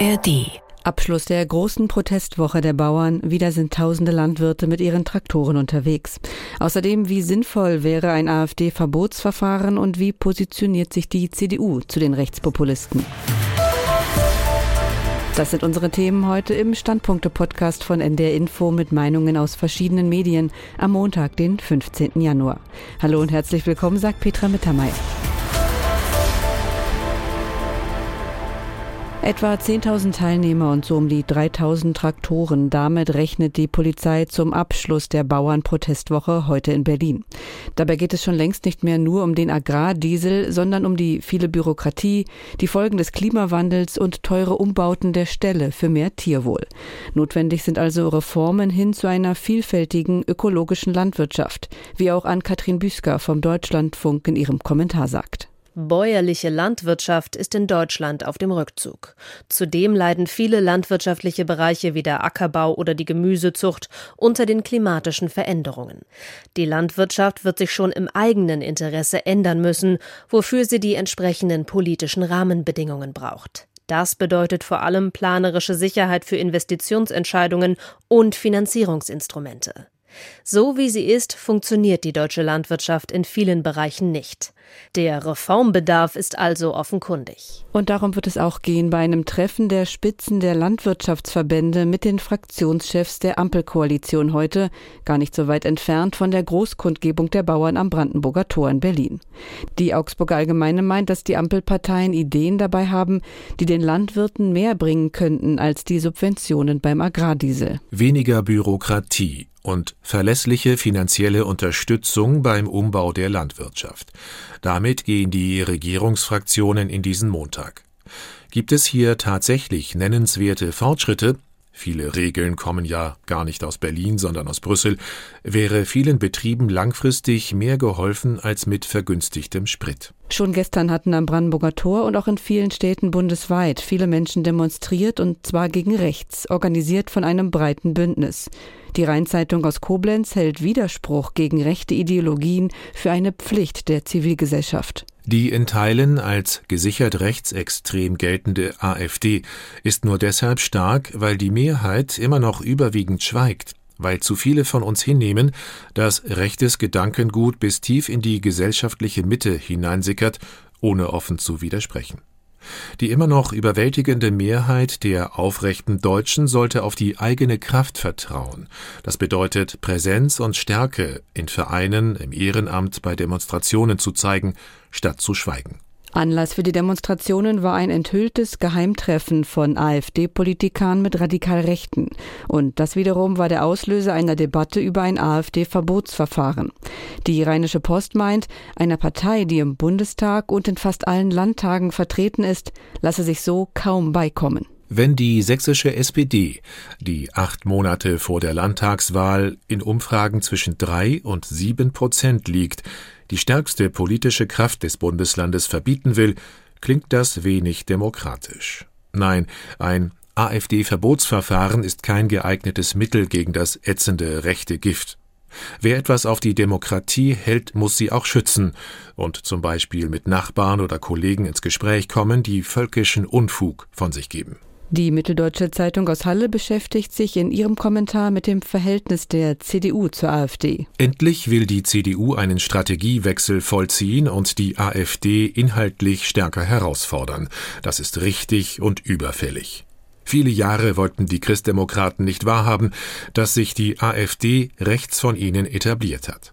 ARD Abschluss der großen Protestwoche der Bauern. Wieder sind tausende Landwirte mit ihren Traktoren unterwegs. Außerdem, wie sinnvoll wäre ein AfD-Verbotsverfahren und wie positioniert sich die CDU zu den Rechtspopulisten? Das sind unsere Themen heute im Standpunkte-Podcast von NDR Info mit Meinungen aus verschiedenen Medien am Montag, den 15. Januar. Hallo und herzlich willkommen, sagt Petra Mittermeier. Etwa 10.000 Teilnehmer und so um die 3.000 Traktoren. Damit rechnet die Polizei zum Abschluss der Bauernprotestwoche heute in Berlin. Dabei geht es schon längst nicht mehr nur um den Agrardiesel, sondern um die viele Bürokratie, die Folgen des Klimawandels und teure Umbauten der Ställe für mehr Tierwohl. Notwendig sind also Reformen hin zu einer vielfältigen ökologischen Landwirtschaft, wie auch Ann-Kathrin Büsker vom Deutschlandfunk in ihrem Kommentar sagt. Bäuerliche Landwirtschaft ist in Deutschland auf dem Rückzug. Zudem leiden viele landwirtschaftliche Bereiche wie der Ackerbau oder die Gemüsezucht unter den klimatischen Veränderungen. Die Landwirtschaft wird sich schon im eigenen Interesse ändern müssen, wofür sie die entsprechenden politischen Rahmenbedingungen braucht. Das bedeutet vor allem planerische Sicherheit für Investitionsentscheidungen und Finanzierungsinstrumente. So wie sie ist, funktioniert die deutsche Landwirtschaft in vielen Bereichen nicht. Der Reformbedarf ist also offenkundig. Und darum wird es auch gehen bei einem Treffen der Spitzen der Landwirtschaftsverbände mit den Fraktionschefs der Ampelkoalition heute, gar nicht so weit entfernt von der Großkundgebung der Bauern am Brandenburger Tor in Berlin. Die Augsburger Allgemeine meint, dass die Ampelparteien Ideen dabei haben, die den Landwirten mehr bringen könnten als die Subventionen beim Agrardiesel. Weniger Bürokratie und verlässliche finanzielle Unterstützung beim Umbau der Landwirtschaft. Damit gehen die Regierungsfraktionen in diesen Montag. Gibt es hier tatsächlich nennenswerte Fortschritte, viele Regeln kommen ja gar nicht aus Berlin, sondern aus Brüssel, wäre vielen Betrieben langfristig mehr geholfen als mit vergünstigtem Sprit. Schon gestern hatten am Brandenburger Tor und auch in vielen Städten bundesweit viele Menschen demonstriert und zwar gegen rechts, organisiert von einem breiten Bündnis. Die Rheinzeitung aus Koblenz hält Widerspruch gegen rechte Ideologien für eine Pflicht der Zivilgesellschaft. Die in Teilen als gesichert rechtsextrem geltende AfD ist nur deshalb stark, weil die Mehrheit immer noch überwiegend schweigt, weil zu viele von uns hinnehmen, dass rechtes Gedankengut bis tief in die gesellschaftliche Mitte hineinsickert, ohne offen zu widersprechen. Die immer noch überwältigende Mehrheit der aufrechten Deutschen sollte auf die eigene Kraft vertrauen. Das bedeutet Präsenz und Stärke in Vereinen, im Ehrenamt, bei Demonstrationen zu zeigen, statt zu schweigen. Anlass für die Demonstrationen war ein enthülltes Geheimtreffen von AfD-Politikern mit radikal Rechten. Und das wiederum war der Auslöser einer Debatte über ein AfD-Verbotsverfahren. Die Rheinische Post meint, einer Partei, die im Bundestag und in fast allen Landtagen vertreten ist, lasse sich so kaum beikommen. Wenn die sächsische SPD, die acht Monate vor der Landtagswahl in Umfragen zwischen drei und sieben Prozent liegt, die stärkste politische Kraft des Bundeslandes verbieten will, klingt das wenig demokratisch. Nein, ein AfD-Verbotsverfahren ist kein geeignetes Mittel gegen das ätzende rechte Gift. Wer etwas auf die Demokratie hält, muss sie auch schützen und zum Beispiel mit Nachbarn oder Kollegen ins Gespräch kommen, die völkischen Unfug von sich geben. Die Mitteldeutsche Zeitung aus Halle beschäftigt sich in ihrem Kommentar mit dem Verhältnis der CDU zur AfD. Endlich will die CDU einen Strategiewechsel vollziehen und die AfD inhaltlich stärker herausfordern. Das ist richtig und überfällig. Viele Jahre wollten die Christdemokraten nicht wahrhaben, dass sich die AfD rechts von ihnen etabliert hat.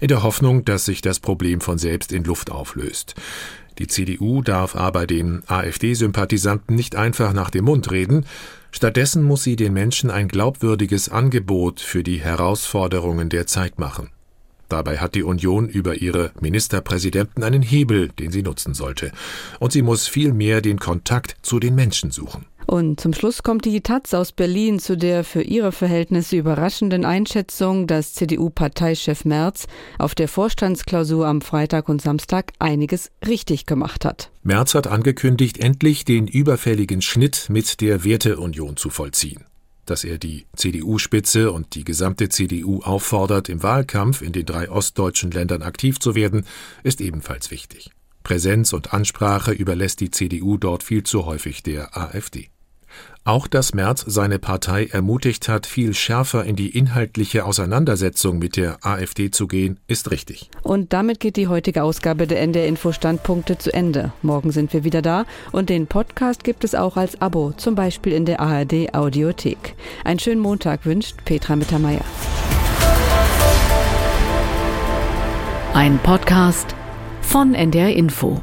In der Hoffnung, dass sich das Problem von selbst in Luft auflöst. Die CDU darf aber den AfD-Sympathisanten nicht einfach nach dem Mund reden, stattdessen muss sie den Menschen ein glaubwürdiges Angebot für die Herausforderungen der Zeit machen. Dabei hat die Union über ihre Ministerpräsidenten einen Hebel, den sie nutzen sollte, und sie muss vielmehr den Kontakt zu den Menschen suchen. Und zum Schluss kommt die Taz aus Berlin zu der für ihre Verhältnisse überraschenden Einschätzung, dass CDU-Parteichef Merz auf der Vorstandsklausur am Freitag und Samstag einiges richtig gemacht hat. Merz hat angekündigt, endlich den überfälligen Schnitt mit der Werteunion zu vollziehen. Dass er die CDU-Spitze und die gesamte CDU auffordert, im Wahlkampf in den drei ostdeutschen Ländern aktiv zu werden, ist ebenfalls wichtig. Präsenz und Ansprache überlässt die CDU dort viel zu häufig der AfD. Auch dass Merz seine Partei ermutigt hat, viel schärfer in die inhaltliche Auseinandersetzung mit der AfD zu gehen, ist richtig. Und damit geht die heutige Ausgabe der NDR Info Standpunkte zu Ende. Morgen sind wir wieder da und den Podcast gibt es auch als Abo, zum Beispiel in der ARD Audiothek. Einen schönen Montag wünscht Petra Mittermeier. Ein Podcast von NDR Info.